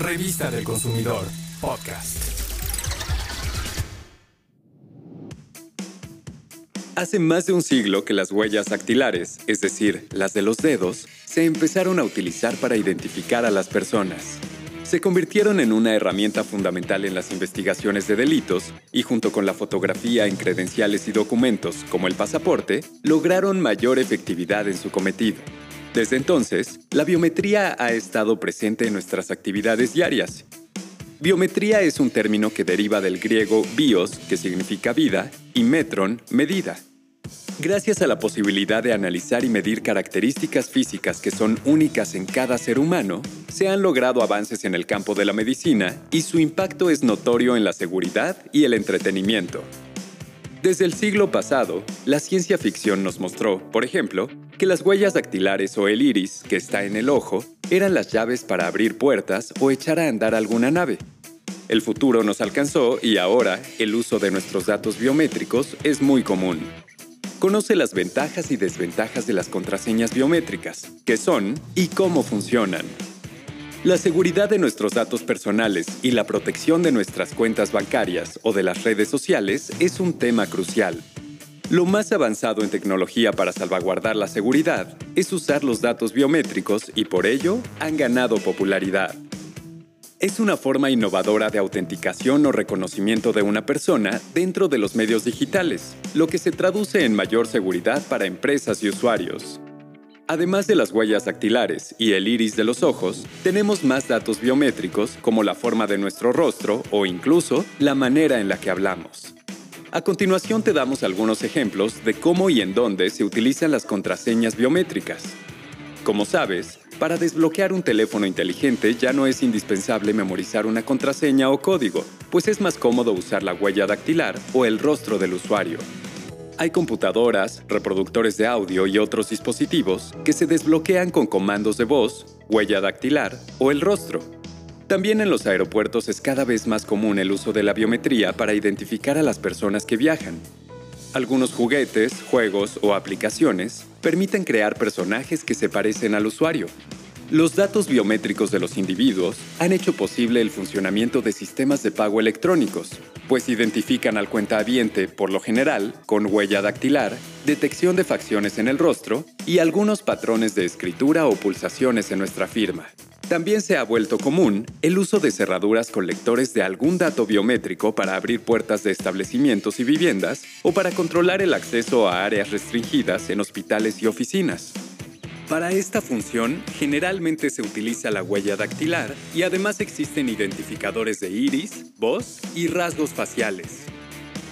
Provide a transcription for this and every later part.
Revista del Consumidor, podcast. Hace más de un siglo que las huellas dactilares, es decir, las de los dedos, se empezaron a utilizar para identificar a las personas. Se convirtieron en una herramienta fundamental en las investigaciones de delitos y junto con la fotografía en credenciales y documentos como el pasaporte, lograron mayor efectividad en su cometido. Desde entonces, la biometría ha estado presente en nuestras actividades diarias. Biometría es un término que deriva del griego bios, que significa vida, y metron, medida. Gracias a la posibilidad de analizar y medir características físicas que son únicas en cada ser humano, se han logrado avances en el campo de la medicina y su impacto es notorio en la seguridad y el entretenimiento. Desde el siglo pasado, la ciencia ficción nos mostró, por ejemplo, que las huellas dactilares o el iris, que está en el ojo, eran las llaves para abrir puertas o echar a andar alguna nave. El futuro nos alcanzó y ahora el uso de nuestros datos biométricos es muy común. Conoce las ventajas y desventajas de las contraseñas biométricas, qué son y cómo funcionan. La seguridad de nuestros datos personales y la protección de nuestras cuentas bancarias o de las redes sociales es un tema crucial. Lo más avanzado en tecnología para salvaguardar la seguridad es usar los datos biométricos y por ello han ganado popularidad. Es una forma innovadora de autenticación o reconocimiento de una persona dentro de los medios digitales, lo que se traduce en mayor seguridad para empresas y usuarios. Además de las huellas dactilares y el iris de los ojos, tenemos más datos biométricos como la forma de nuestro rostro o incluso la manera en la que hablamos. A continuación te damos algunos ejemplos de cómo y en dónde se utilizan las contraseñas biométricas. Como sabes, para desbloquear un teléfono inteligente ya no es indispensable memorizar una contraseña o código, pues es más cómodo usar la huella dactilar o el rostro del usuario. Hay computadoras, reproductores de audio y otros dispositivos que se desbloquean con comandos de voz, huella dactilar o el rostro. También en los aeropuertos es cada vez más común el uso de la biometría para identificar a las personas que viajan. Algunos juguetes, juegos o aplicaciones permiten crear personajes que se parecen al usuario, los datos biométricos de los individuos han hecho posible el funcionamiento de sistemas de pago electrónicos, pues identifican al cuentahabiente, por lo general, con huella dactilar, detección de facciones en el rostro y algunos patrones de escritura o pulsaciones en nuestra firma. También se ha vuelto común el uso de cerraduras con lectores de algún dato biométrico para abrir puertas de establecimientos y viviendas o para controlar el acceso a áreas restringidas en hospitales y oficinas. Para esta función, generalmente se utiliza la huella dactilar y además existen identificadores de iris, voz y rasgos faciales.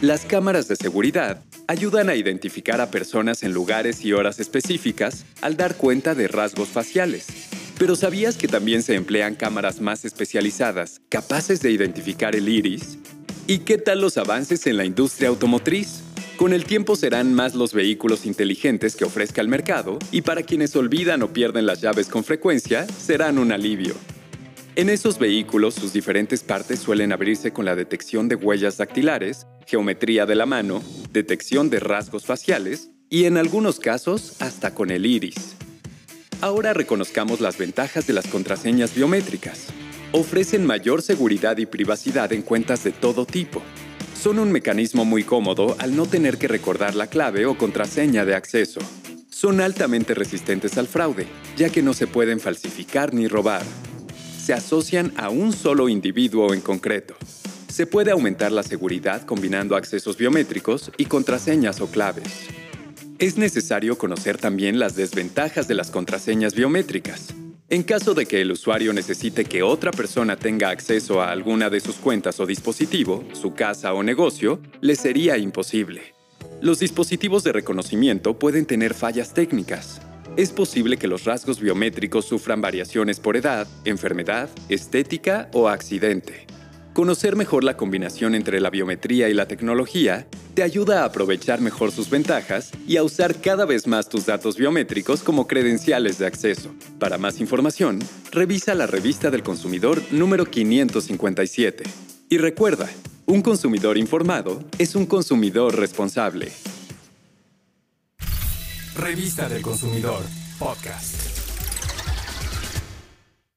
Las cámaras de seguridad ayudan a identificar a personas en lugares y horas específicas al dar cuenta de rasgos faciales. Pero ¿sabías que también se emplean cámaras más especializadas capaces de identificar el iris? ¿Y qué tal los avances en la industria automotriz? Con el tiempo serán más los vehículos inteligentes que ofrezca el mercado y para quienes olvidan o pierden las llaves con frecuencia, serán un alivio. En esos vehículos sus diferentes partes suelen abrirse con la detección de huellas dactilares, geometría de la mano, detección de rasgos faciales y en algunos casos hasta con el iris. Ahora reconozcamos las ventajas de las contraseñas biométricas. Ofrecen mayor seguridad y privacidad en cuentas de todo tipo son un mecanismo muy cómodo al no tener que recordar la clave o contraseña de acceso. Son altamente resistentes al fraude, ya que no se pueden falsificar ni robar. Se asocian a un solo individuo en concreto. Se puede aumentar la seguridad combinando accesos biométricos y contraseñas o claves. Es necesario conocer también las desventajas de las contraseñas biométricas. En caso de que el usuario necesite que otra persona tenga acceso a alguna de sus cuentas o dispositivo, su casa o negocio, le sería imposible. Los dispositivos de reconocimiento pueden tener fallas técnicas. Es posible que los rasgos biométricos sufran variaciones por edad, enfermedad, estética o accidente. Conocer mejor la combinación entre la biometría y la tecnología te ayuda a aprovechar mejor sus ventajas y a usar cada vez más tus datos biométricos como credenciales de acceso. Para más información, revisa la revista del consumidor número 557. Y recuerda, un consumidor informado es un consumidor responsable. Revista del consumidor, podcast.